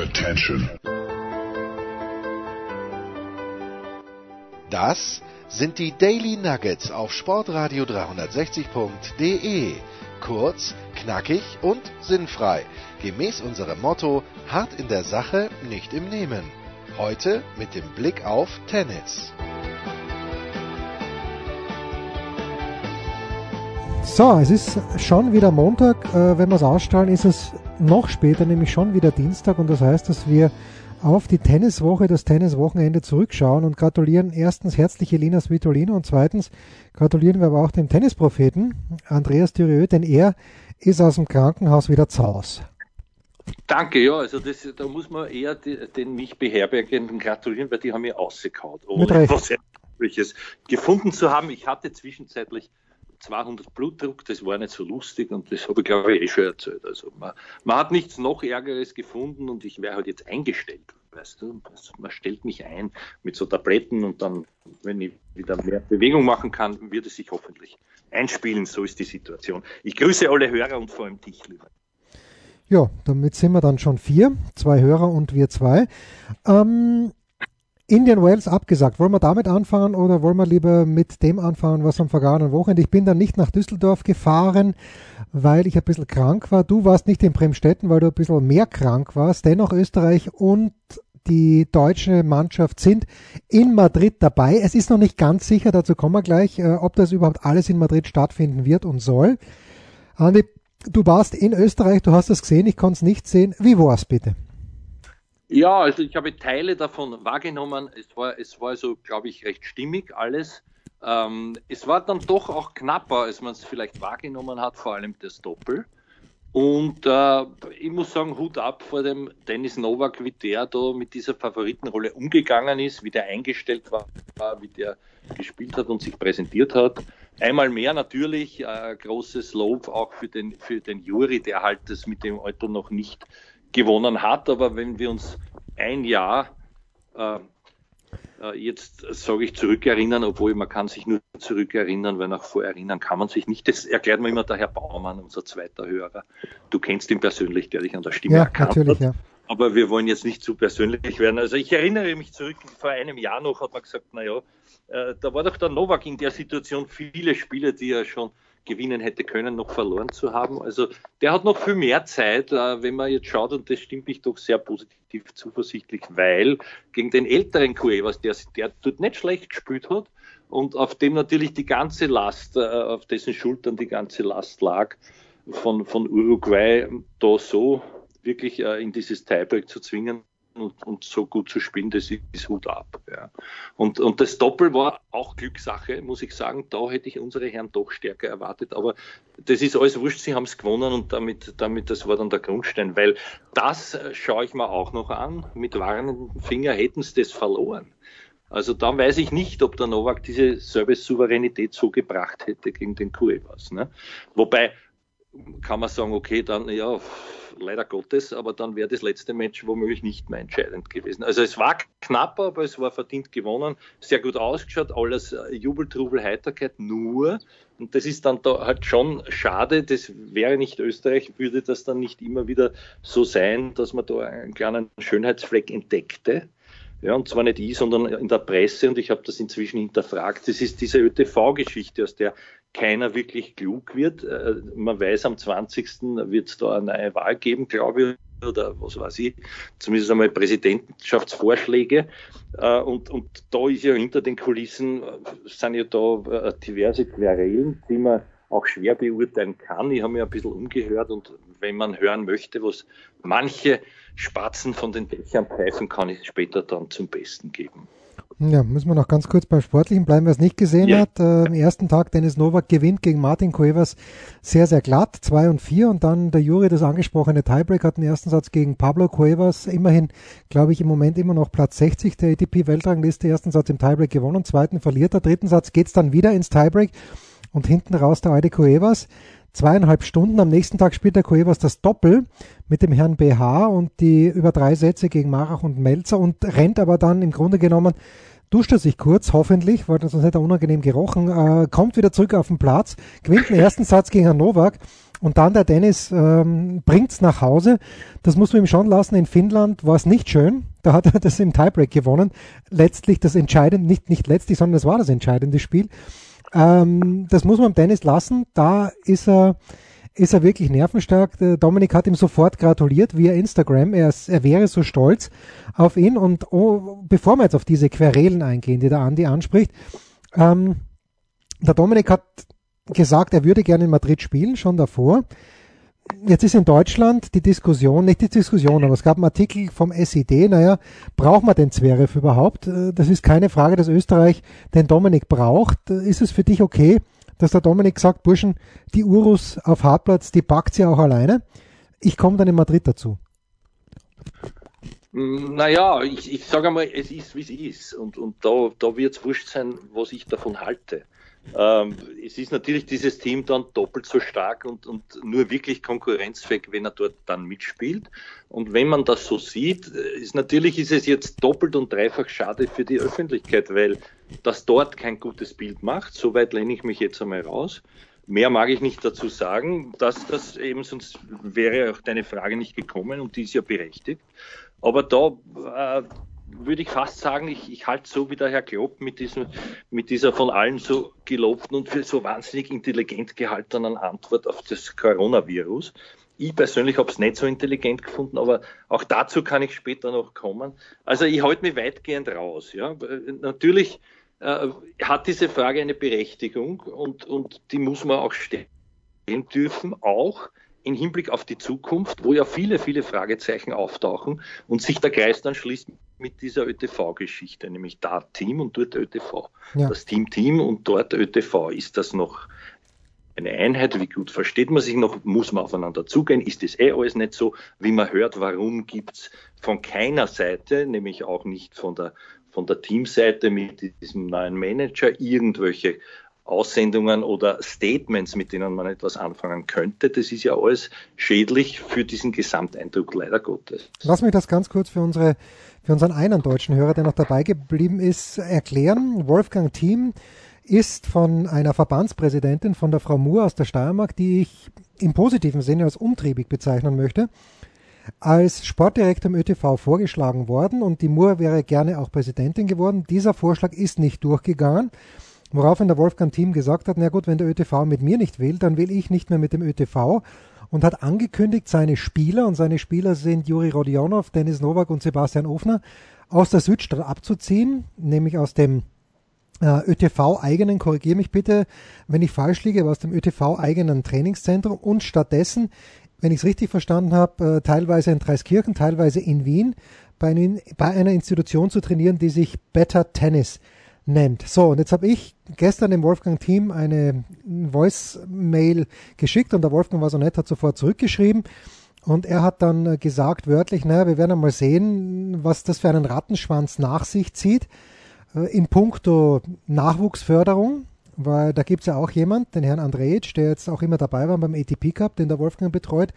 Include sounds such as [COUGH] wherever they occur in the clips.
Attention. Das sind die Daily Nuggets auf Sportradio 360.de. Kurz, knackig und sinnfrei. Gemäß unserem Motto: hart in der Sache, nicht im Nehmen. Heute mit dem Blick auf Tennis. So, es ist schon wieder Montag. Äh, wenn wir es ausstrahlen, ist es noch später, nämlich schon wieder Dienstag. Und das heißt, dass wir auf die Tenniswoche, das Tenniswochenende zurückschauen und gratulieren erstens herzlich Elina Svitolino und zweitens gratulieren wir aber auch dem Tennispropheten Andreas Thürieu, denn er ist aus dem Krankenhaus wieder zu Hause. Danke, ja, also das, da muss man eher den mich beherbergenden gratulieren, weil die haben mich ausgekaut, ohne was Ähnliches gefunden zu haben. Ich hatte zwischenzeitlich 200 Blutdruck, das war nicht so lustig und das habe ich glaube ich eh schon erzählt. Also man, man hat nichts noch Ärgeres gefunden und ich wäre halt jetzt eingestellt. Weißt du, man stellt mich ein mit so Tabletten und dann, wenn ich wieder mehr Bewegung machen kann, wird es sich hoffentlich einspielen. So ist die Situation. Ich grüße alle Hörer und vor allem dich, lieber. Ja, damit sind wir dann schon vier, zwei Hörer und wir zwei. Ähm, Indian Wells abgesagt. Wollen wir damit anfangen oder wollen wir lieber mit dem anfangen, was am vergangenen Wochenende? Ich bin dann nicht nach Düsseldorf gefahren, weil ich ein bisschen krank war. Du warst nicht in Bremstetten, weil du ein bisschen mehr krank warst. Dennoch Österreich und die deutsche Mannschaft sind in Madrid dabei. Es ist noch nicht ganz sicher, dazu kommen wir gleich, äh, ob das überhaupt alles in Madrid stattfinden wird und soll. Andi, du warst in Österreich, du hast es gesehen, ich konnte es nicht sehen. Wie war es bitte? Ja, also ich habe Teile davon wahrgenommen. Es war, es war so, glaube ich, recht stimmig alles. Ähm, es war dann doch auch knapper, als man es vielleicht wahrgenommen hat, vor allem das Doppel. Und äh, ich muss sagen, Hut ab vor dem Dennis Novak, wie der da mit dieser Favoritenrolle umgegangen ist, wie der eingestellt war, wie der gespielt hat und sich präsentiert hat. Einmal mehr natürlich, äh, großes Lob auch für den, für den Juri, der halt das mit dem Alter noch nicht gewonnen hat. Aber wenn wir uns ein Jahr äh, äh, jetzt sage ich zurückerinnern, obwohl man kann sich nur zurückerinnern, weil nach vorerinnern kann man sich nicht. Das erklärt mir immer der Herr Baumann, unser zweiter Hörer. Du kennst ihn persönlich, der dich an der Stimme ja, erkannt natürlich, hat. Ja. Aber wir wollen jetzt nicht zu persönlich werden. Also ich erinnere mich zurück, vor einem Jahr noch hat man gesagt, na ja, äh, da war doch der Novak in der Situation viele Spiele, die er schon gewinnen hätte können, noch verloren zu haben. Also der hat noch viel mehr Zeit, äh, wenn man jetzt schaut, und das stimmt mich doch sehr positiv zuversichtlich, weil gegen den älteren Cuevas, der, der dort nicht schlecht gespielt hat und auf dem natürlich die ganze Last, äh, auf dessen Schultern die ganze Last lag, von, von Uruguay da so wirklich äh, in dieses Tiebreak zu zwingen, und, und, so gut zu spielen, das ist Hut ab. Ja. Und, und das Doppel war auch Glückssache, muss ich sagen. Da hätte ich unsere Herren doch stärker erwartet. Aber das ist alles wurscht, sie haben es gewonnen und damit, damit, das war dann der Grundstein. Weil das äh, schaue ich mir auch noch an. Mit warnenden Finger hätten sie das verloren. Also da weiß ich nicht, ob der Novak diese Service-Souveränität so gebracht hätte gegen den Cuevas. Ne? Wobei kann man sagen, okay, dann ja, leider Gottes, aber dann wäre das letzte Match womöglich nicht mehr entscheidend gewesen. Also es war knapper, aber es war verdient gewonnen, sehr gut ausgeschaut, alles äh, Jubeltrubel, Heiterkeit, nur, und das ist dann da halt schon schade, das wäre nicht Österreich, würde das dann nicht immer wieder so sein, dass man da einen kleinen Schönheitsfleck entdeckte. Ja, und zwar nicht ich, sondern in der Presse, und ich habe das inzwischen hinterfragt. Das ist diese ÖTV-Geschichte, aus der keiner wirklich klug wird. Äh, man weiß, am 20. wird es da eine neue Wahl geben, glaube ich, oder was weiß ich, zumindest einmal Präsidentschaftsvorschläge. Äh, und, und da ist ja hinter den Kulissen, äh, sind ja da diverse Querelen, die man auch schwer beurteilen kann. Ich habe mir ein bisschen umgehört und wenn man hören möchte, was manche Spatzen von den Dächern pfeifen, kann ich später dann zum Besten geben. Ja, müssen wir noch ganz kurz beim Sportlichen bleiben, wer es nicht gesehen ja. hat. Äh, Am ersten Tag Dennis Novak gewinnt gegen Martin Cuevas sehr, sehr glatt, 2 und 4 und dann der Jury, das angesprochene Tiebreak, hat den ersten Satz gegen Pablo Cuevas, immerhin, glaube ich, im Moment immer noch Platz 60 der ATP-Weltrangliste, ersten Satz im Tiebreak gewonnen, zweiten verliert er, dritten Satz geht's dann wieder ins Tiebreak. Und hinten raus der alte Cuevas, zweieinhalb Stunden. Am nächsten Tag spielt der Cuevas das Doppel mit dem Herrn BH und die über drei Sätze gegen Marach und Melzer und rennt aber dann im Grunde genommen, duscht er sich kurz, hoffentlich, weil sonst hätte er unangenehm gerochen, äh, kommt wieder zurück auf den Platz, gewinnt den ersten Satz gegen Herrn Novak und dann der Dennis ähm, bringt's nach Hause. Das muss man ihm schon lassen. In Finnland war es nicht schön. Da hat er [LAUGHS] das im Tiebreak gewonnen. Letztlich das entscheidende, nicht, nicht letztlich, sondern es war das entscheidende Spiel. Ähm, das muss man Dennis lassen. Da ist er, ist er wirklich nervenstark. Der Dominik hat ihm sofort gratuliert via Instagram. Er, er wäre so stolz auf ihn. Und oh, bevor wir jetzt auf diese Querelen eingehen, die der Andi anspricht, ähm, der Dominik hat gesagt, er würde gerne in Madrid spielen, schon davor. Jetzt ist in Deutschland die Diskussion, nicht die Diskussion, aber es gab einen Artikel vom SID, naja, braucht man den Zverev überhaupt? Äh, das ist keine Frage, dass Österreich den Dominik braucht. Äh, ist es für dich okay, dass der Dominik sagt, Burschen, die Urus auf Hartplatz, die packt sie auch alleine? Ich komme dann in Madrid dazu. Naja, ich, ich sage einmal, es ist, wie es ist. Und, und da, da wird es wurscht sein, was ich davon halte. Ähm, es ist natürlich dieses Team dann doppelt so stark und, und nur wirklich konkurrenzfähig, wenn er dort dann mitspielt. Und wenn man das so sieht, ist natürlich ist es jetzt doppelt und dreifach schade für die Öffentlichkeit, weil das dort kein gutes Bild macht. Soweit lehne ich mich jetzt einmal raus. Mehr mag ich nicht dazu sagen, dass das eben, sonst wäre auch deine Frage nicht gekommen und die ist ja berechtigt. Aber da äh, würde ich fast sagen, ich, ich halte so wie der Herr Klopp mit, diesem, mit dieser von allen so gelobten und für so wahnsinnig intelligent gehaltenen Antwort auf das Coronavirus. Ich persönlich habe es nicht so intelligent gefunden, aber auch dazu kann ich später noch kommen. Also ich halte mich weitgehend raus. Ja. Natürlich äh, hat diese Frage eine Berechtigung und, und die muss man auch stellen dürfen, auch im Hinblick auf die Zukunft, wo ja viele, viele Fragezeichen auftauchen und sich der Kreis dann schließt mit dieser ÖTV-Geschichte, nämlich da Team und dort ÖTV. Ja. Das Team Team und dort ÖTV. Ist das noch eine Einheit? Wie gut versteht man sich noch? Muss man aufeinander zugehen? Ist das eh alles nicht so? Wie man hört, warum gibt es von keiner Seite, nämlich auch nicht von der, von der Teamseite mit diesem neuen Manager, irgendwelche Aussendungen oder Statements, mit denen man etwas anfangen könnte. Das ist ja alles schädlich für diesen Gesamteindruck, leider Gottes. Lass mich das ganz kurz für unsere für unseren einen deutschen Hörer, der noch dabei geblieben ist, erklären. Wolfgang Thiem ist von einer Verbandspräsidentin, von der Frau Moore aus der Steiermark, die ich im positiven Sinne als umtriebig bezeichnen möchte, als Sportdirektor im ÖTV vorgeschlagen worden und die Moore wäre gerne auch Präsidentin geworden. Dieser Vorschlag ist nicht durchgegangen. Woraufhin der Wolfgang Thiem gesagt hat, na gut, wenn der ÖTV mit mir nicht will, dann will ich nicht mehr mit dem ÖTV und hat angekündigt, seine Spieler, und seine Spieler sind Juri Rodionov, Dennis Nowak und Sebastian Ofner, aus der Südstadt abzuziehen, nämlich aus dem äh, ÖTV-eigenen, korrigiere mich bitte, wenn ich falsch liege, aber aus dem ÖTV-eigenen Trainingszentrum und stattdessen, wenn ich es richtig verstanden habe, äh, teilweise in Dreiskirchen, teilweise in Wien, bei einer Institution zu trainieren, die sich Better Tennis nennt. So, und jetzt habe ich gestern dem Wolfgang Team eine Voice-Mail geschickt und der Wolfgang war so nett, hat sofort zurückgeschrieben. Und er hat dann gesagt wörtlich, naja, wir werden einmal sehen, was das für einen Rattenschwanz nach sich zieht äh, in puncto Nachwuchsförderung, weil da gibt es ja auch jemand, den Herrn Andrejic, der jetzt auch immer dabei war beim ATP Cup, den der Wolfgang betreut,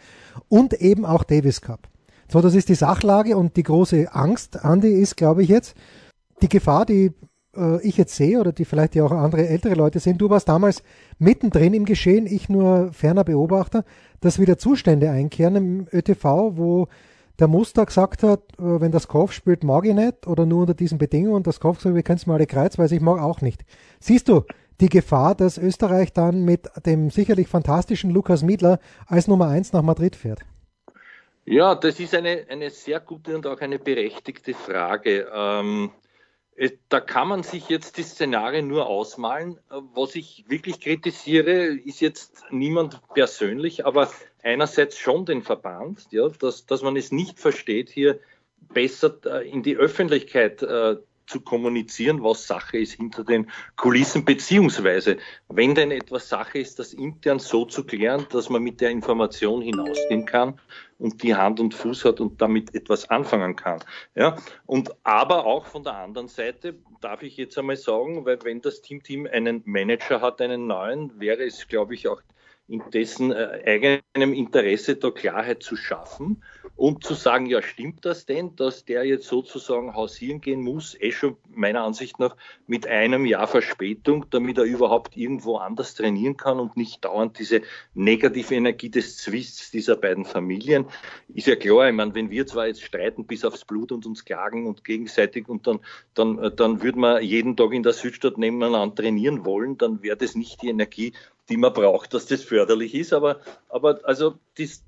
und eben auch Davis Cup. So, das ist die Sachlage und die große Angst, Andi, ist, glaube ich, jetzt die Gefahr, die äh, ich jetzt sehe oder die vielleicht ja auch andere ältere Leute sehen, du warst damals mittendrin im Geschehen, ich nur ferner Beobachter, dass wieder Zustände einkehren im ÖTV, wo der Muster gesagt hat, äh, wenn das Kopf spielt, mag ich nicht oder nur unter diesen Bedingungen. Das Kopf sagt, wir können es mal alle kreuz, weil ich mag auch nicht. Siehst du die Gefahr, dass Österreich dann mit dem sicherlich fantastischen Lukas Miedler als Nummer eins nach Madrid fährt? Ja, das ist eine, eine sehr gute und auch eine berechtigte Frage. Ähm, äh, da kann man sich jetzt die Szenarien nur ausmalen. Äh, was ich wirklich kritisiere, ist jetzt niemand persönlich, aber einerseits schon den Verband, ja, dass, dass man es nicht versteht, hier besser äh, in die Öffentlichkeit äh, zu kommunizieren, was Sache ist hinter den Kulissen, beziehungsweise, wenn denn etwas Sache ist, das intern so zu klären, dass man mit der Information hinausgehen kann und die Hand und Fuß hat und damit etwas anfangen kann. Ja, und aber auch von der anderen Seite darf ich jetzt einmal sagen, weil wenn das Team Team einen Manager hat, einen neuen, wäre es, glaube ich, auch in dessen äh, eigenem Interesse da Klarheit zu schaffen und zu sagen, ja, stimmt das denn, dass der jetzt sozusagen hausieren gehen muss, eh schon meiner Ansicht nach mit einem Jahr Verspätung, damit er überhaupt irgendwo anders trainieren kann und nicht dauernd diese negative Energie des Zwists dieser beiden Familien. Ist ja klar, ich meine, wenn wir zwar jetzt streiten bis aufs Blut und uns klagen und gegenseitig und dann, dann, dann würde man jeden Tag in der Südstadt nebeneinander trainieren wollen, dann wäre das nicht die Energie, die man braucht, dass das förderlich ist. Aber, aber also dies,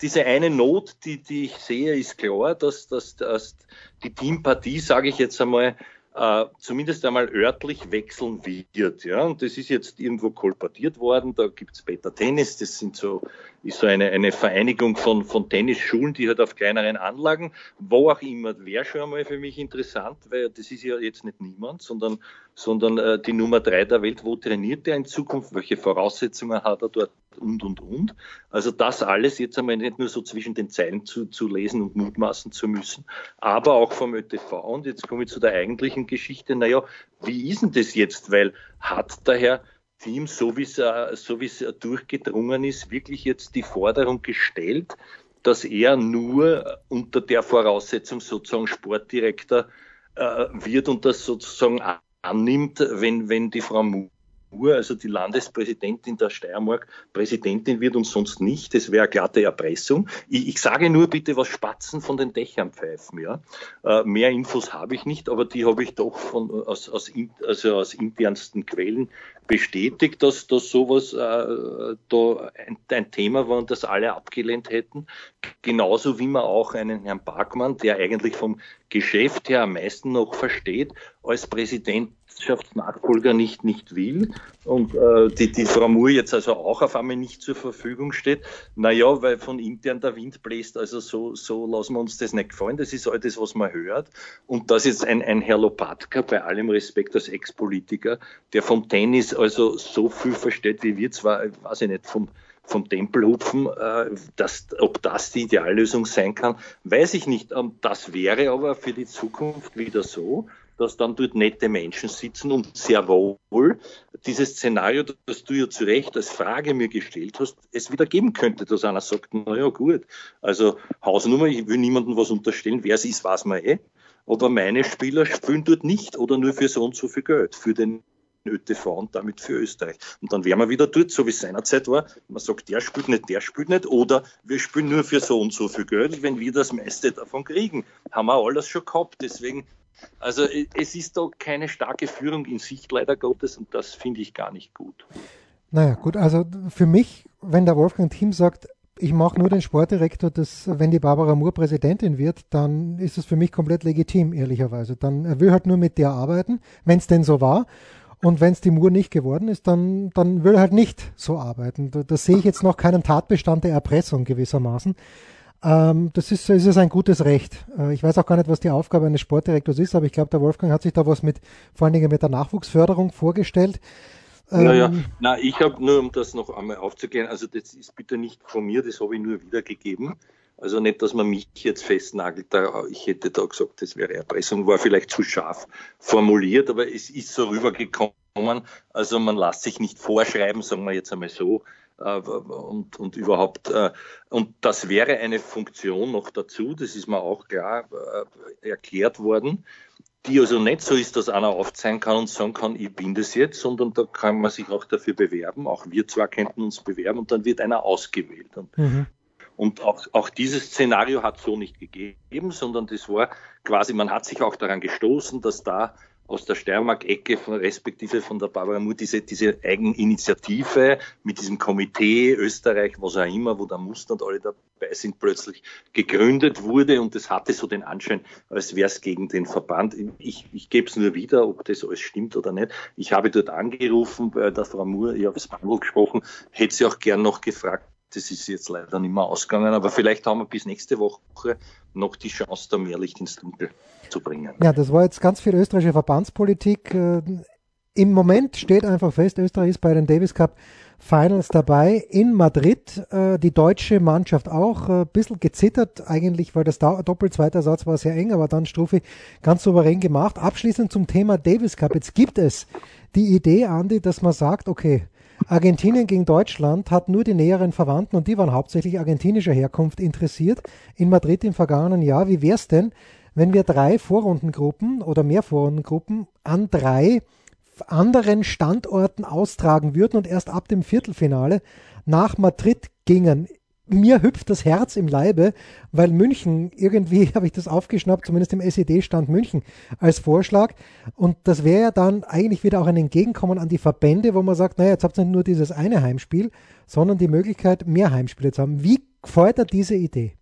diese eine Not, die, die ich sehe, ist klar, dass, dass, dass die Teampartie, sage ich jetzt einmal, äh, zumindest einmal örtlich wechseln wird. Ja? Und das ist jetzt irgendwo kolportiert worden. Da gibt's Better Tennis, das sind so, ist so eine, eine Vereinigung von, von Tennisschulen, die halt auf kleineren Anlagen, wo auch immer, wäre schon einmal für mich interessant, weil das ist ja jetzt nicht niemand, sondern, sondern äh, die Nummer drei der Welt, wo trainiert er in Zukunft, welche Voraussetzungen hat er dort und, und, und. Also das alles jetzt einmal nicht nur so zwischen den Zeilen zu, zu lesen und mutmaßen zu müssen, aber auch vom ÖTV. Und jetzt komme ich zu der eigentlichen Geschichte. Naja, wie ist denn das jetzt? Weil hat der Herr Team, so wie es, so wie es durchgedrungen ist, wirklich jetzt die Forderung gestellt, dass er nur unter der Voraussetzung sozusagen Sportdirektor äh, wird und das sozusagen annimmt, wenn, wenn die Frau Uhr, also die Landespräsidentin der Steiermark, Präsidentin wird und sonst nicht. Das wäre eine glatte Erpressung. Ich, ich, sage nur bitte, was Spatzen von den Dächern pfeifen. Ja? Äh, mehr Infos habe ich nicht, aber die habe ich doch von, aus, aus, also aus internsten Quellen bestätigt, dass, dass sowas äh, da ein, ein, Thema war und das alle abgelehnt hätten. Genauso wie man auch einen Herrn Parkmann, der eigentlich vom Geschäft her am meisten noch versteht, als Präsidentschaftsnachfolger nicht, nicht will und äh, die, die Frau Moore jetzt also auch auf einmal nicht zur Verfügung steht. Naja, weil von intern der Wind bläst, also so, so lassen wir uns das nicht gefallen. Das ist all das, was man hört. Und das ist ein, ein Herr Lopatka, bei allem Respekt als Ex-Politiker, der vom Tennis also so viel versteht wie wir zwar, weiß ich nicht, vom vom Tempelhupfen, äh, dass, ob das die Ideallösung sein kann, weiß ich nicht. Das wäre aber für die Zukunft wieder so, dass dann dort nette Menschen sitzen und sehr wohl dieses Szenario, das du ja zu Recht als Frage mir gestellt hast, es wieder geben könnte, dass einer sagt, na ja gut, also Hausnummer, ich will niemandem was unterstellen, wer es ist, weiß man eh, aber meine Spieler spielen dort nicht oder nur für so und so viel Geld, für den ÖTV und damit für Österreich. Und dann wären wir wieder dort, so wie es seinerzeit war. Man sagt, der spielt nicht, der spielt nicht, oder wir spielen nur für so und so viel Geld, wenn wir das meiste davon kriegen. Haben wir alles schon gehabt. Deswegen also es ist da keine starke Führung in Sicht leider Gottes und das finde ich gar nicht gut. Naja, gut, also für mich, wenn der Wolfgang Team sagt, ich mache nur den Sportdirektor, dass, wenn die Barbara Moore Präsidentin wird, dann ist es für mich komplett legitim, ehrlicherweise. Dann er will halt nur mit der arbeiten, wenn es denn so war. Und wenn es die Moore nicht geworden ist, dann, dann will er halt nicht so arbeiten. Da, da sehe ich jetzt noch keinen Tatbestand der Erpressung gewissermaßen. Ähm, das ist, ist es ein gutes Recht. Äh, ich weiß auch gar nicht, was die Aufgabe eines Sportdirektors ist, aber ich glaube, der Wolfgang hat sich da was mit, vor allen Dingen mit der Nachwuchsförderung vorgestellt. Naja, ähm, na, ich habe nur, um das noch einmal aufzuklären, also das ist bitte nicht von mir, das habe ich nur wiedergegeben. Also nicht, dass man mich jetzt festnagelt, ich hätte da gesagt, das wäre Erpressung, war vielleicht zu scharf formuliert, aber es ist so rübergekommen. Also man lässt sich nicht vorschreiben, sagen wir jetzt einmal so, und, und überhaupt, äh, und das wäre eine Funktion noch dazu, das ist mir auch klar äh, erklärt worden, die also nicht so ist, dass einer aufzeigen kann und sagen kann, ich bin das jetzt, sondern da kann man sich auch dafür bewerben. Auch wir zwar könnten uns bewerben und dann wird einer ausgewählt. Und, mhm. und auch, auch dieses Szenario hat so nicht gegeben, sondern das war quasi, man hat sich auch daran gestoßen, dass da aus der Steiermark-Ecke, von, respektive von der Barbara Mur, diese, diese Eigeninitiative mit diesem Komitee Österreich, was auch immer, wo der Muster und alle dabei sind, plötzlich gegründet wurde und es hatte so den Anschein, als wäre es gegen den Verband. Ich, ich gebe es nur wieder, ob das alles stimmt oder nicht. Ich habe dort angerufen, bei der Frau Mur, ich habe es Bangel gesprochen, hätte sie auch gern noch gefragt, das ist jetzt leider nicht mehr ausgegangen, aber vielleicht haben wir bis nächste Woche noch die Chance, da mehr Licht ins Dunkel zu bringen. Ja, das war jetzt ganz viel österreichische Verbandspolitik. Äh, Im Moment steht einfach fest, Österreich ist bei den Davis Cup Finals dabei in Madrid. Äh, die deutsche Mannschaft auch ein äh, bisschen gezittert eigentlich, weil das doppelzweite Satz war sehr eng, aber dann Strophe ganz souverän gemacht. Abschließend zum Thema Davis Cup. Jetzt gibt es die Idee, Andi, dass man sagt, okay, Argentinien gegen Deutschland hat nur die näheren Verwandten und die waren hauptsächlich argentinischer Herkunft interessiert in Madrid im vergangenen Jahr. Wie wäre es denn, wenn wir drei Vorrundengruppen oder mehr Vorrundengruppen an drei anderen Standorten austragen würden und erst ab dem Viertelfinale nach Madrid gingen? Mir hüpft das Herz im Leibe, weil München, irgendwie [LAUGHS] habe ich das aufgeschnappt, zumindest im SED-Stand München als Vorschlag. Und das wäre ja dann eigentlich wieder auch ein Entgegenkommen an die Verbände, wo man sagt, naja, jetzt habt ihr nicht nur dieses eine Heimspiel, sondern die Möglichkeit, mehr Heimspiele zu haben. Wie gefällt dir diese Idee?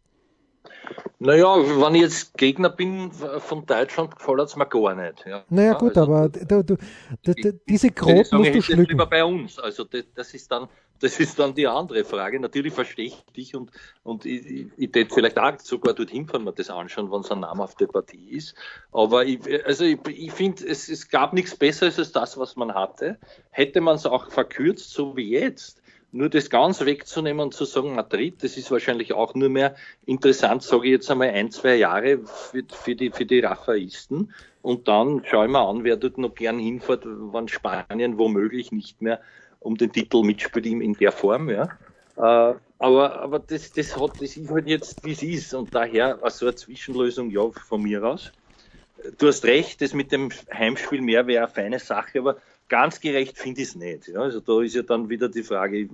Naja, wenn ich jetzt Gegner bin von Deutschland, gefällt es mir gar nicht. Ja. Naja, gut, also, aber du, du, du, diese Grot musst du schlucken. lieber bei uns. Also das, das, ist dann, [LAUGHS] das ist dann die andere Frage. Natürlich verstehe ich dich und, und ich, ich, ich tät vielleicht auch sogar dorthin fahren, mir das anschauen, wenn es eine namhafte Partie ist. Aber ich, also ich, ich finde, es, es gab nichts Besseres als das, was man hatte. Hätte man es auch verkürzt, so wie jetzt, nur das ganz wegzunehmen und zu sagen, Madrid, das ist wahrscheinlich auch nur mehr interessant, sage ich jetzt einmal ein, zwei Jahre für, für die, für die Rafaisten. Und dann schaue ich mir an, wer dort noch gern hinfährt, wann Spanien womöglich nicht mehr um den Titel mitspielt in der Form, ja. Äh, aber, aber das, das hat, das ist halt jetzt, wie es ist. Und daher so eine Zwischenlösung, ja, von mir aus. Du hast recht, das mit dem Heimspiel mehr wäre eine feine Sache, aber ganz gerecht finde ich es nicht. Ja, also da ist ja dann wieder die Frage,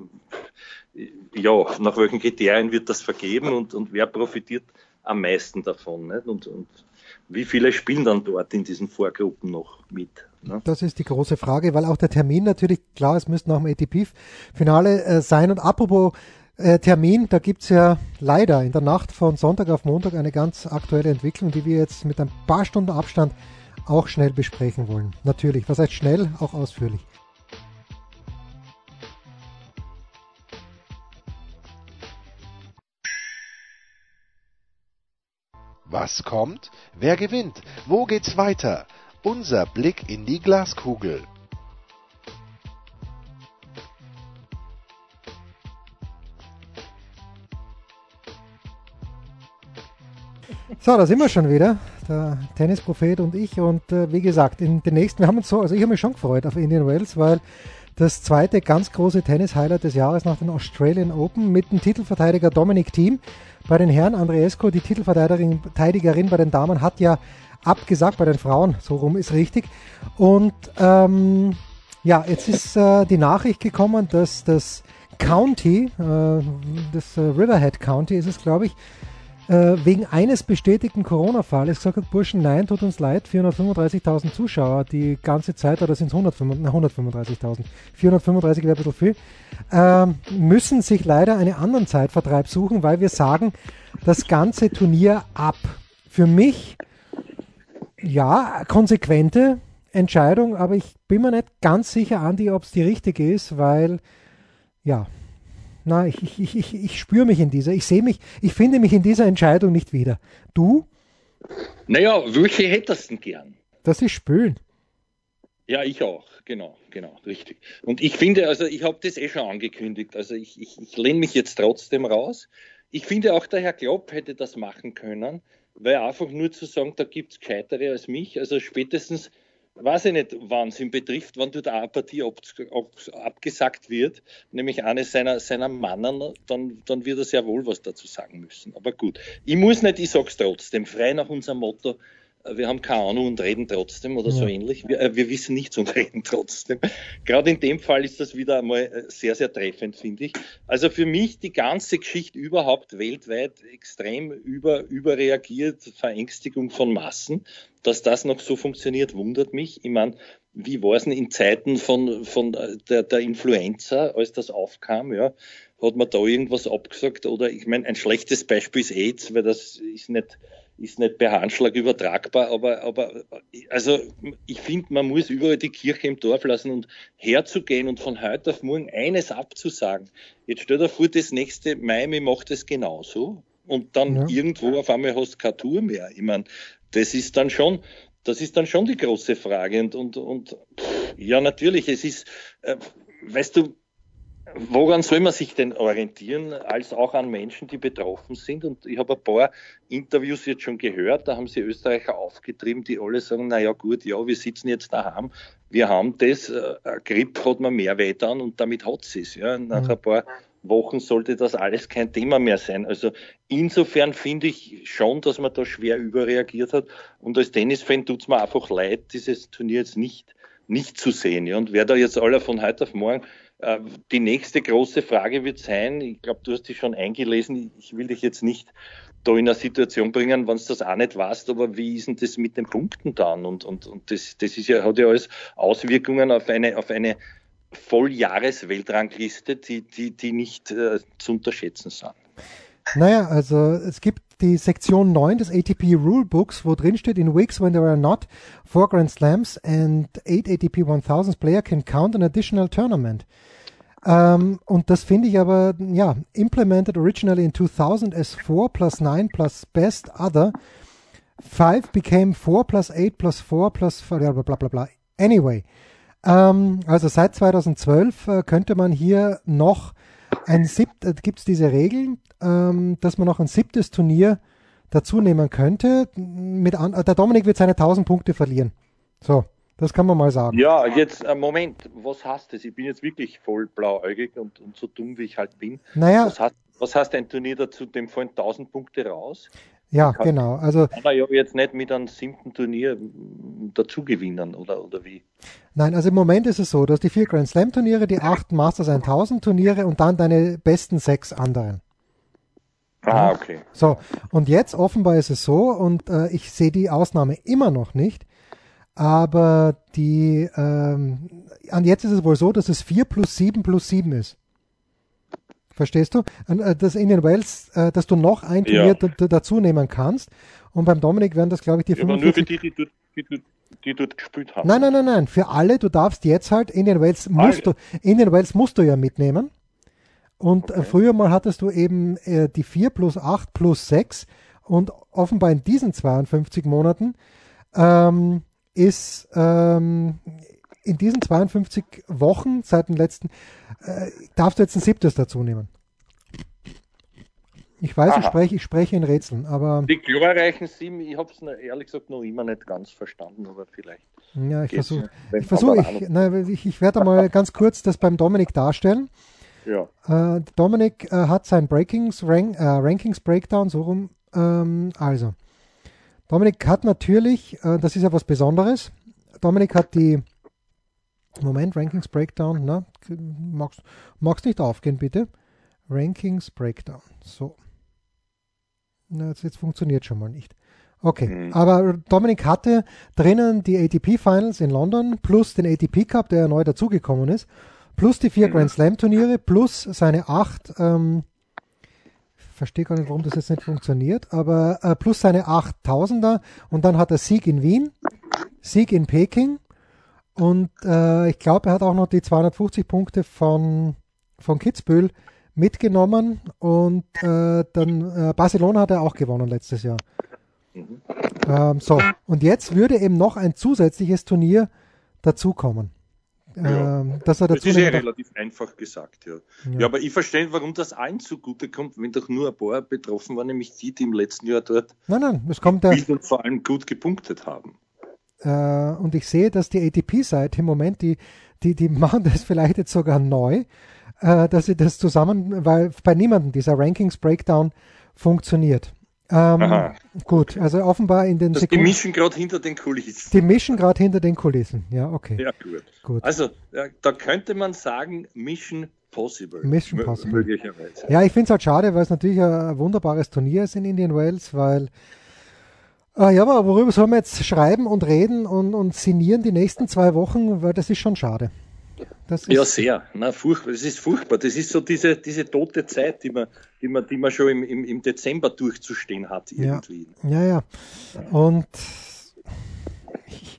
ja, nach welchen Kriterien wird das vergeben und, und wer profitiert am meisten davon? Nicht? Und, und wie viele spielen dann dort in diesen Vorgruppen noch mit? Ne? Das ist die große Frage, weil auch der Termin natürlich, klar, es müsste nach dem ATP-Finale äh, sein. Und apropos äh, Termin, da gibt es ja leider in der Nacht von Sonntag auf Montag eine ganz aktuelle Entwicklung, die wir jetzt mit ein paar Stunden Abstand auch schnell besprechen wollen. Natürlich, was heißt schnell, auch ausführlich. Was kommt? Wer gewinnt? Wo geht's weiter? Unser Blick in die Glaskugel. So, da sind wir schon wieder der Tennisprophet und ich. Und äh, wie gesagt, in den nächsten, wir haben uns so, also ich habe mich schon gefreut auf Indian Wells, weil das zweite ganz große Tennis-Highlight des Jahres nach den Australian Open mit dem Titelverteidiger Dominic Thiem. Bei den Herren Andreesco, die Titelverteidigerin bei den Damen, hat ja abgesagt, bei den Frauen, so rum ist richtig. Und ähm, ja, jetzt ist äh, die Nachricht gekommen, dass das County, äh, das äh, Riverhead County ist es, glaube ich, äh, wegen eines bestätigten Corona-Falles gesagt hat, Burschen, nein, tut uns leid, 435.000 Zuschauer die ganze Zeit, oder sind es 135.000, 435 wäre ein bisschen viel, äh, müssen sich leider einen anderen Zeitvertreib suchen, weil wir sagen, das ganze Turnier ab. Für mich, ja, konsequente Entscheidung, aber ich bin mir nicht ganz sicher, Andi, ob es die richtige ist, weil, ja, na, ich, ich, ich, ich spüre mich in dieser, ich sehe mich, ich finde mich in dieser Entscheidung nicht wieder. Du? Naja, welche hättest du denn gern? Das ist spülen. Ja, ich auch, genau, genau, richtig. Und ich finde, also ich habe das eh schon angekündigt, also ich, ich, ich lehne mich jetzt trotzdem raus. Ich finde auch, der Herr Klopp hätte das machen können, weil einfach nur zu sagen, da gibt es Gescheitere als mich, also spätestens weiß ich nicht, wann es ihn betrifft, wann dort eine Partie ab, ab, abgesagt wird, nämlich eines seiner, seiner Mannen, dann, dann wird er sehr wohl was dazu sagen müssen. Aber gut, ich muss nicht, ich sag's trotzdem, frei nach unserem Motto, wir haben keine Ahnung und reden trotzdem oder ja. so ähnlich. Wir, äh, wir, wissen nichts und [LAUGHS] reden trotzdem. Gerade in dem Fall ist das wieder einmal äh, sehr, sehr treffend, finde ich. Also für mich die ganze Geschichte überhaupt weltweit extrem über, überreagiert, Verängstigung von Massen. Dass das noch so funktioniert, wundert mich. Ich meine, wie war es denn in Zeiten von, von der, der Influenza, als das aufkam, ja? Hat man da irgendwas abgesagt? Oder ich meine, ein schlechtes Beispiel ist AIDS, weil das ist nicht ist nicht per Handschlag übertragbar, aber, aber also ich finde, man muss überall die Kirche im Dorf lassen und herzugehen und von heute auf morgen eines abzusagen. Jetzt stell dir vor, das nächste Miami macht es genauso und dann ja. irgendwo auf einmal hast du keine Tour mehr. Ich meine, das ist dann schon, das ist dann schon die große Frage und, und, und ja, natürlich, es ist, äh, weißt du, woran soll man sich denn orientieren, als auch an Menschen, die betroffen sind? Und ich habe ein paar Interviews jetzt schon gehört, da haben sie Österreicher aufgetrieben, die alle sagen, naja gut, ja, wir sitzen jetzt daheim, wir haben das, äh, Grip hat man mehr weh an und damit hat sie es. Ja. Nach mhm. ein paar Wochen sollte das alles kein Thema mehr sein. Also insofern finde ich schon, dass man da schwer überreagiert hat. Und als Tennisfan tut es mir einfach leid, dieses Turnier jetzt nicht, nicht zu sehen. Ja. Und wer da jetzt alle von heute auf morgen die nächste große Frage wird sein, ich glaube, du hast dich schon eingelesen, ich will dich jetzt nicht da in eine Situation bringen, wenn du das auch nicht weißt, aber wie ist denn das mit den Punkten dann? Und, und, und das, das ist ja, hat ja alles Auswirkungen auf eine, auf eine Volljahresweltrangliste, die, die, die nicht äh, zu unterschätzen sind. Naja, also es gibt die Sektion 9 des ATP Rulebooks, wo drin steht, in weeks when there are not four Grand Slams and eight ATP 1000 player can count an additional tournament. Um, und das finde ich aber, ja, implemented originally in 2000 as 4 plus 9 plus best other. 5 became 4 plus 8 plus 4 plus, bla bla bla bla. Anyway, ähm, also seit 2012 äh, könnte man hier noch ein siebt, äh, gibt es diese Regel, ähm, dass man noch ein siebtes Turnier dazu nehmen könnte. Mit an, der Dominik wird seine 1000 Punkte verlieren. So, das kann man mal sagen. Ja, jetzt, äh, Moment, was heißt das? Ich bin jetzt wirklich voll blauäugig und, und so dumm, wie ich halt bin. Naja. Was heißt, was heißt ein Turnier dazu? Dem fallen 1000 Punkte raus? Ja, kann, genau. Also kann man ja jetzt nicht mit einem siebten Turnier dazu gewinnen oder, oder wie? Nein, also im Moment ist es so, du hast die vier Grand Slam Turniere, die acht Masters 1000 Turniere und dann deine besten sechs anderen. Ah, okay. So, und jetzt offenbar ist es so, und äh, ich sehe die Ausnahme immer noch nicht, aber die, ähm, an jetzt ist es wohl so, dass es 4 plus 7 plus 7 ist. Verstehst du? Äh, das Indian Wells, äh, dass du noch ein Turnier ja. dazu nehmen kannst. Und beim Dominik werden das, glaube ich, die ja, 45... Aber nur für die, die die, dort, gespielt haben. Nein, nein, nein, nein. Für alle, du darfst jetzt halt, Indian Wells musst, du, Indian Wells musst du ja mitnehmen. Und äh, okay. früher mal hattest du eben äh, die 4 plus 8 plus 6. Und offenbar in diesen 52 Monaten ähm, ist ähm, in diesen 52 Wochen seit dem letzten, äh, darfst du jetzt ein siebtes dazu nehmen. Ich weiß, ich spreche, ich spreche in Rätseln, aber. Die glorreichen sieben, ich habe es ehrlich gesagt noch immer nicht ganz verstanden, aber vielleicht. Ja, ich versuche. Ich, versuch, ich, ich, ich werde mal ganz kurz das beim Dominik darstellen. Ja. Äh, Dominik äh, hat sein Breakings, Rank, äh, Rankings Breakdown so rum. Ähm, also, Dominik hat natürlich, äh, das ist ja was Besonderes. Dominik hat die Moment, Rankings Breakdown, na, magst, magst nicht aufgehen, bitte? Rankings Breakdown. So. Na, jetzt, jetzt funktioniert schon mal nicht. Okay, mhm. aber Dominik hatte drinnen die ATP Finals in London plus den ATP Cup, der neu dazugekommen ist, plus die vier mhm. Grand Slam Turniere, plus seine acht, ähm, verstehe gar nicht, warum das jetzt nicht funktioniert, aber äh, plus seine 8000er und dann hat er Sieg in Wien, Sieg in Peking, und äh, ich glaube, er hat auch noch die 250 Punkte von, von Kitzbühel mitgenommen und äh, dann äh, Barcelona hat er auch gewonnen letztes Jahr. Mhm. Ähm, so, und jetzt würde eben noch ein zusätzliches Turnier dazukommen. Ja. Ähm, er dazu das ist ja relativ einfach gesagt, ja. ja. ja. aber ich verstehe, warum das allen zugute kommt, wenn doch nur ein paar betroffen waren, nämlich die, die im letzten Jahr dort nein, nein, es kommt der, und vor allem gut gepunktet haben. Äh, und ich sehe, dass die ATP-Seite im Moment, die, die, die [LAUGHS] machen das vielleicht jetzt sogar neu, äh, dass sie das zusammen, weil bei niemandem dieser Rankings-Breakdown funktioniert. Ähm, gut, also offenbar in den das Sekunden. Die mischen gerade hinter den Kulissen. Die mischen gerade hinter den Kulissen, ja, okay. Ja, gut. gut. Also, ja, da könnte man sagen, Mission Possible. Mission Possible. Möglicherweise. Ja, ich finde es halt schade, weil es natürlich ein wunderbares Turnier ist in Indian Wales, weil Ah, ja, aber worüber sollen wir jetzt schreiben und reden und, und sinnieren die nächsten zwei Wochen? Weil das ist schon schade. ja, sehr. Na, furchtbar. Das ist furchtbar. Das ist so diese, diese tote Zeit, die man, die man, die man schon im, im, im Dezember durchzustehen hat irgendwie. Ja, ja. ja. Und ich,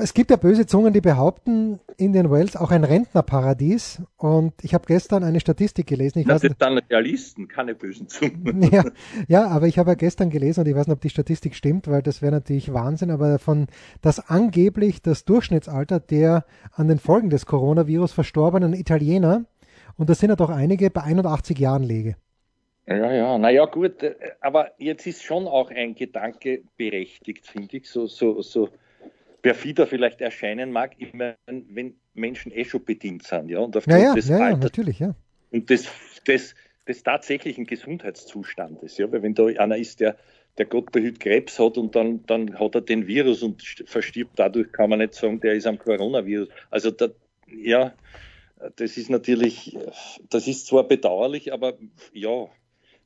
es gibt ja böse Zungen, die behaupten, Indian Wells auch ein Rentnerparadies. Und ich habe gestern eine Statistik gelesen. Ich das sind dann Realisten, keine bösen Zungen. [LAUGHS] Ja, [LAUGHS] ja aber ich habe ja gestern gelesen und ich weiß nicht, ob die Statistik stimmt, weil das wäre natürlich Wahnsinn, aber von das angeblich das Durchschnittsalter der an den Folgen des Coronavirus verstorbenen Italiener, und das sind ja doch einige, bei 81 Jahren lege. Ja, ja, naja, gut, äh, aber jetzt ist schon auch ein Gedanke berechtigt, finde ich, so, so, so perfider vielleicht erscheinen mag, immer wenn Menschen eh schon bedient sind, ja, und aufgrund ja, ja, des ja, Alters natürlich, ja. und des, des, des tatsächlichen Gesundheitszustandes, ja, weil wenn da einer ist, der der Gott behüt Krebs hat und dann, dann hat er den Virus und verstirbt dadurch, kann man nicht sagen, der ist am Coronavirus. Also da, ja, das ist natürlich, das ist zwar bedauerlich, aber ja,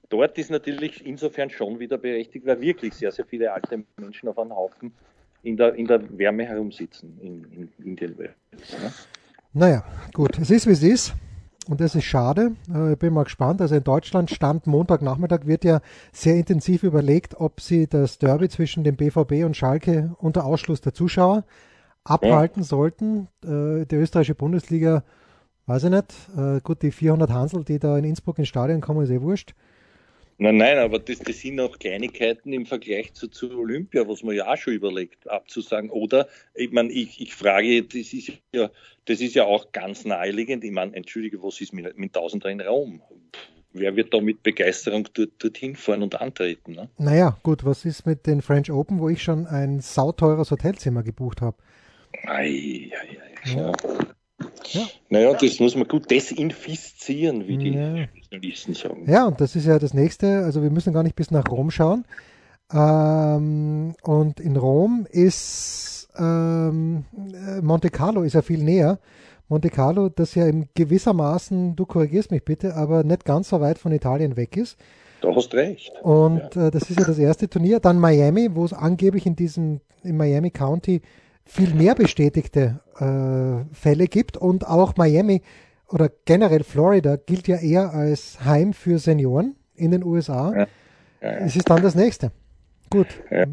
dort ist natürlich insofern schon wieder berechtigt, weil wirklich sehr, sehr viele alte Menschen auf einem Haufen in der, in der Wärme herumsitzen in, in Indien. Ne? Naja, gut, es ist wie es ist. Und das ist schade. Äh, ich bin mal gespannt. Also in Deutschland stand Montagnachmittag wird ja sehr intensiv überlegt, ob sie das Derby zwischen dem BVB und Schalke unter Ausschluss der Zuschauer abhalten ja. sollten. Äh, die österreichische Bundesliga, weiß ich nicht. Äh, gut, die 400 Hansel, die da in Innsbruck ins Stadion kommen, ist eh wurscht. Nein, nein, aber das, das sind auch Kleinigkeiten im Vergleich zu, zu Olympia, was man ja auch schon überlegt, abzusagen. Oder, ich meine, ich, ich frage, das ist ja, das ist ja auch ganz naheliegend. Ich meine, entschuldige, was ist mit, mit Tausender in Raum? Wer wird da mit Begeisterung dort, dorthin fahren und antreten? Ne? Naja, gut, was ist mit den French Open, wo ich schon ein sauteures Hotelzimmer gebucht habe? Ei, ei, ei. Ja. Ja. Naja, das muss man gut desinfizieren, wie die ja. Journalisten sagen. Ja, und das ist ja das nächste. Also wir müssen gar nicht bis nach Rom schauen. Ähm, und in Rom ist ähm, Monte Carlo ist ja viel näher. Monte Carlo, das ja in gewissermaßen, du korrigierst mich bitte, aber nicht ganz so weit von Italien weg ist. Du hast recht. Und ja. äh, das ist ja das erste Turnier. Dann Miami, wo es angeblich in diesem, in Miami County viel mehr bestätigte äh, Fälle gibt und auch Miami oder generell Florida gilt ja eher als Heim für Senioren in den USA. Ja. Ja, ja. Es ist dann das nächste. Gut,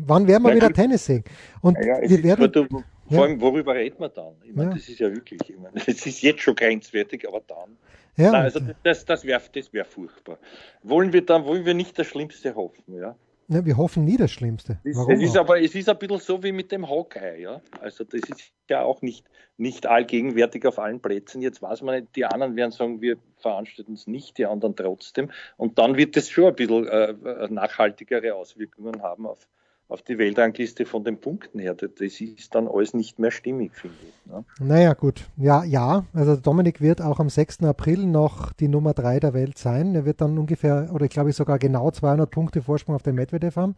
wann werden wir wieder Tennis sehen? Und wir werden, du, vor allem, worüber reden wir dann? Ich meine, das ist ja wirklich, ich meine, es ist jetzt schon grenzwertig, aber dann. Ja, Nein, also das, das wäre das wär furchtbar. Wollen wir dann, wollen wir nicht das Schlimmste hoffen, ja? Ja, wir hoffen nie das Schlimmste. Es ist aber es ist ein bisschen so wie mit dem Hawkeye, ja. Also das ist ja auch nicht, nicht allgegenwärtig auf allen Plätzen. Jetzt weiß man nicht, die anderen werden sagen, wir veranstalten es nicht, die anderen trotzdem. Und dann wird es schon ein bisschen äh, nachhaltigere Auswirkungen haben auf, auf die Weltrangliste von den Punkten her. Das ist dann alles nicht mehr stimmig, finde ich. Ne? Naja, gut. Ja, ja. Also Dominik wird auch am 6. April noch die Nummer 3 der Welt sein. Er wird dann ungefähr, oder ich glaube sogar genau 200 Punkte Vorsprung auf den Medvedev haben.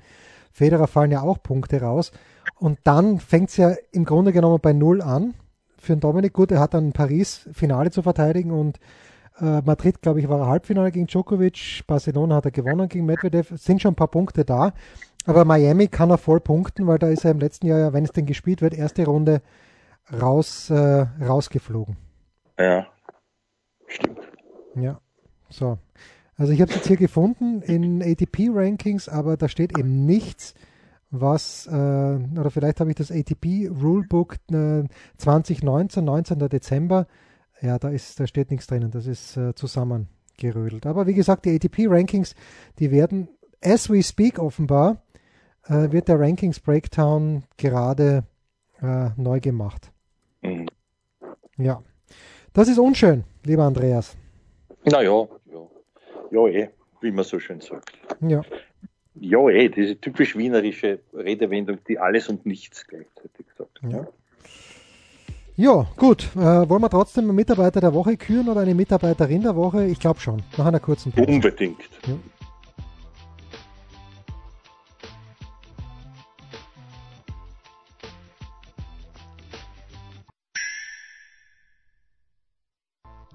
Federer fallen ja auch Punkte raus. Und dann fängt es ja im Grunde genommen bei Null an. Für den Dominik gut, er hat dann Paris Finale zu verteidigen und äh, Madrid, glaube ich, war Halbfinale gegen Djokovic. Barcelona hat er gewonnen gegen Medvedev. Sind schon ein paar Punkte da. Aber Miami kann er voll punkten, weil da ist er im letzten Jahr, wenn es denn gespielt wird, erste Runde raus, äh, rausgeflogen. Ja, stimmt. Ja, so. Also ich habe es jetzt hier gefunden in ATP-Rankings, aber da steht eben nichts, was, äh, oder vielleicht habe ich das ATP Rulebook äh, 2019, 19. Dezember. Ja, da ist, da steht nichts drinnen. Das ist äh, zusammengerödelt. Aber wie gesagt, die ATP-Rankings, die werden as we speak offenbar äh, wird der Rankings Breakdown gerade äh, neu gemacht. Mhm. Ja. Das ist unschön, lieber Andreas. Naja, ja. Ja, eh, wie man so schön sagt. Ja. Ja, eh, diese typisch wienerische Redewendung, die alles und nichts gleichzeitig sagt. Ja. Ja, gut. Äh, wollen wir trotzdem einen Mitarbeiter der Woche küren oder eine Mitarbeiterin der Woche? Ich glaube schon. Nach einer kurzen Pause. Unbedingt. Ja.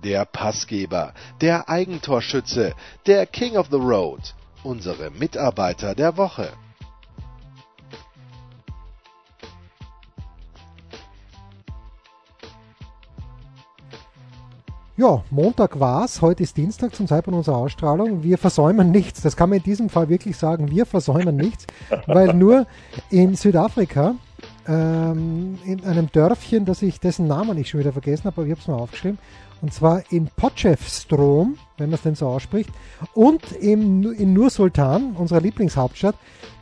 Der Passgeber, der Eigentorschütze, der King of the Road, unsere Mitarbeiter der Woche. Ja, Montag war's, heute ist Dienstag zum Zeitpunkt unserer Ausstrahlung. Wir versäumen nichts, das kann man in diesem Fall wirklich sagen, wir versäumen nichts, weil nur in Südafrika ähm, in einem Dörfchen, das ich, dessen Namen ich schon wieder vergessen habe, aber ich habe es mal aufgeschrieben. Und zwar in Potchefstrom, wenn man es denn so ausspricht, und im, in Nur-Sultan, unserer Lieblingshauptstadt,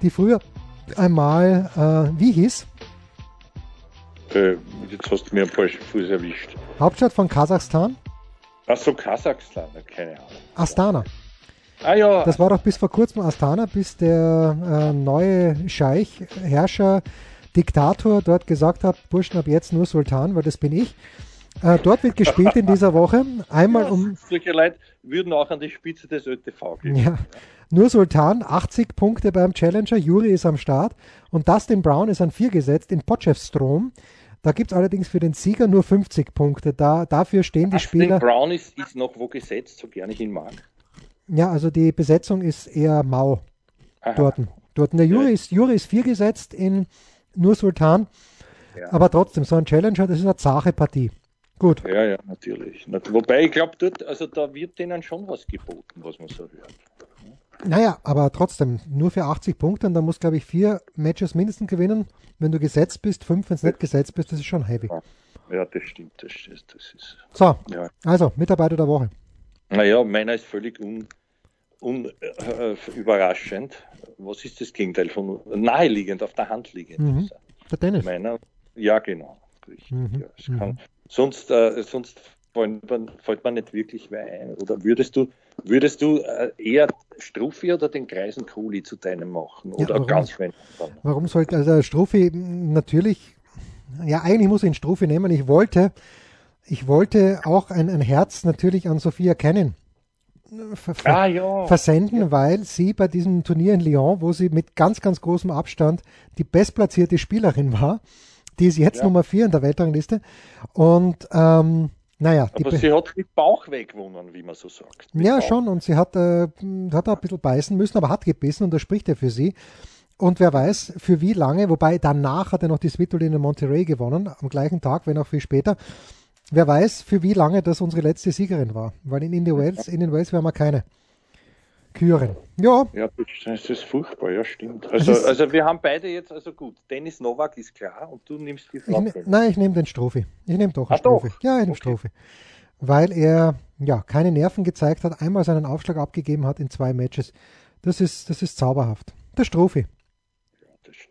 die früher einmal, äh, wie hieß? Äh, jetzt hast du mir einen falschen Fuß erwischt. Hauptstadt von Kasachstan? Ach so, Kasachstan, keine Ahnung. Astana. Ah ja. Das war doch bis vor kurzem Astana, bis der äh, neue Scheich, Herrscher, Diktator dort gesagt hat, Burschen ab jetzt nur Sultan, weil das bin ich. Äh, dort wird gespielt in dieser Woche. Einmal ja, um. Solche Leute würden auch an die Spitze des ÖTV gehen. Ja. Nur Sultan, 80 Punkte beim Challenger, Juri ist am Start und Dustin Brown ist an 4 gesetzt in Potchefstrom. Da gibt es allerdings für den Sieger nur 50 Punkte. Da, dafür stehen die Dustin Spieler. Brown ist, ist noch wo gesetzt, so gerne ich ihn mag. Ja, also die Besetzung ist eher mau dort. Der Juri ist, Juri ist 4 gesetzt in Nur Sultan. Ja. Aber trotzdem, so ein Challenger, das ist eine zache Partie. Gut. Ja, ja, natürlich. Na, Wobei ich glaube, dort, also da wird denen schon was geboten, was man so hört. Naja, aber trotzdem, nur für 80 Punkte und da musst, glaube ich, vier Matches mindestens gewinnen. Wenn du gesetzt bist, fünf, wenn du nicht gesetzt bist, das ist schon heavy. Ja, das stimmt, das, ist- das ist. So, Ja. also, Mitarbeiter der Woche. Naja, meiner ist völlig un, un, äh, überraschend. Was ist das Gegenteil von naheliegend, auf der Hand liegend? Mhm. Der Dennis. Meiner, ja, genau. Mhm, ja, kann, sonst äh, sonst fällt man, fällt man nicht wirklich wer ein. Oder würdest du, würdest du äh, eher Struffi oder den Kreisen Kuli zu deinem machen? Ja, Oder warum? ganz wenig? Warum sollte, also Struffi natürlich, ja, eigentlich muss ich einen Struffi nehmen. Ich wollte, ich wollte auch ein, ein Herz natürlich an Sophia Kennen ver, Ah ja. versenden, weil sie bei diesem Turnier in Lyon, wo sie mit ganz, ganz großem Abstand die bestplatzierte Spielerin war, die ist jetzt Ja. Nummer 4 in der Weltrangliste. Und ähm, naja, Aber Be- sie hat mit Bauch weggewonnen, wie man so sagt. Mit ja, Bauch. schon. Und sie hat, äh, hat auch ein bisschen beißen müssen, aber hat gebissen und das spricht ja für sie. Und wer weiß, für wie lange, wobei danach hat er noch die Svitolina Monterey gewonnen, am gleichen Tag, wenn auch viel später. Wer weiß, für wie lange das unsere letzte Siegerin war. Weil in Indian Wells, in den Wales werden wir keine küren. Ja, Ja, das das ist furchtbar, ja, stimmt. Also, also wir haben beide jetzt, also gut, Dennis Novak ist klar und du nimmst die Frau. ne, nein, ich nehme den Strophi. Ich nehme doch einen doch? Strophi. Ja, ich nehme Okay. Strophi. Weil er ja keine Nerven gezeigt hat, einmal seinen Aufschlag abgegeben hat in zwei Matches. Das ist, das ist zauberhaft. Der Strophi.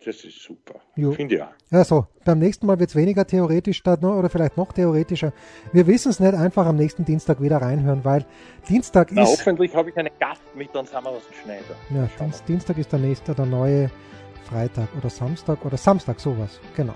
Das, ist super. Finde ja. Ja, so. Beim nächsten Mal wird es weniger theoretisch noch- oder vielleicht noch theoretischer. Wir wissen es nicht, einfach am nächsten Dienstag wieder reinhören, weil Dienstag Na, ist. hoffentlich habe ich einen Gast mit, dann sind wir aus dem Schneider. Ja, Dienst, Dienstag ist der nächste, der neue Freitag oder Samstag oder Samstag, sowas. Genau.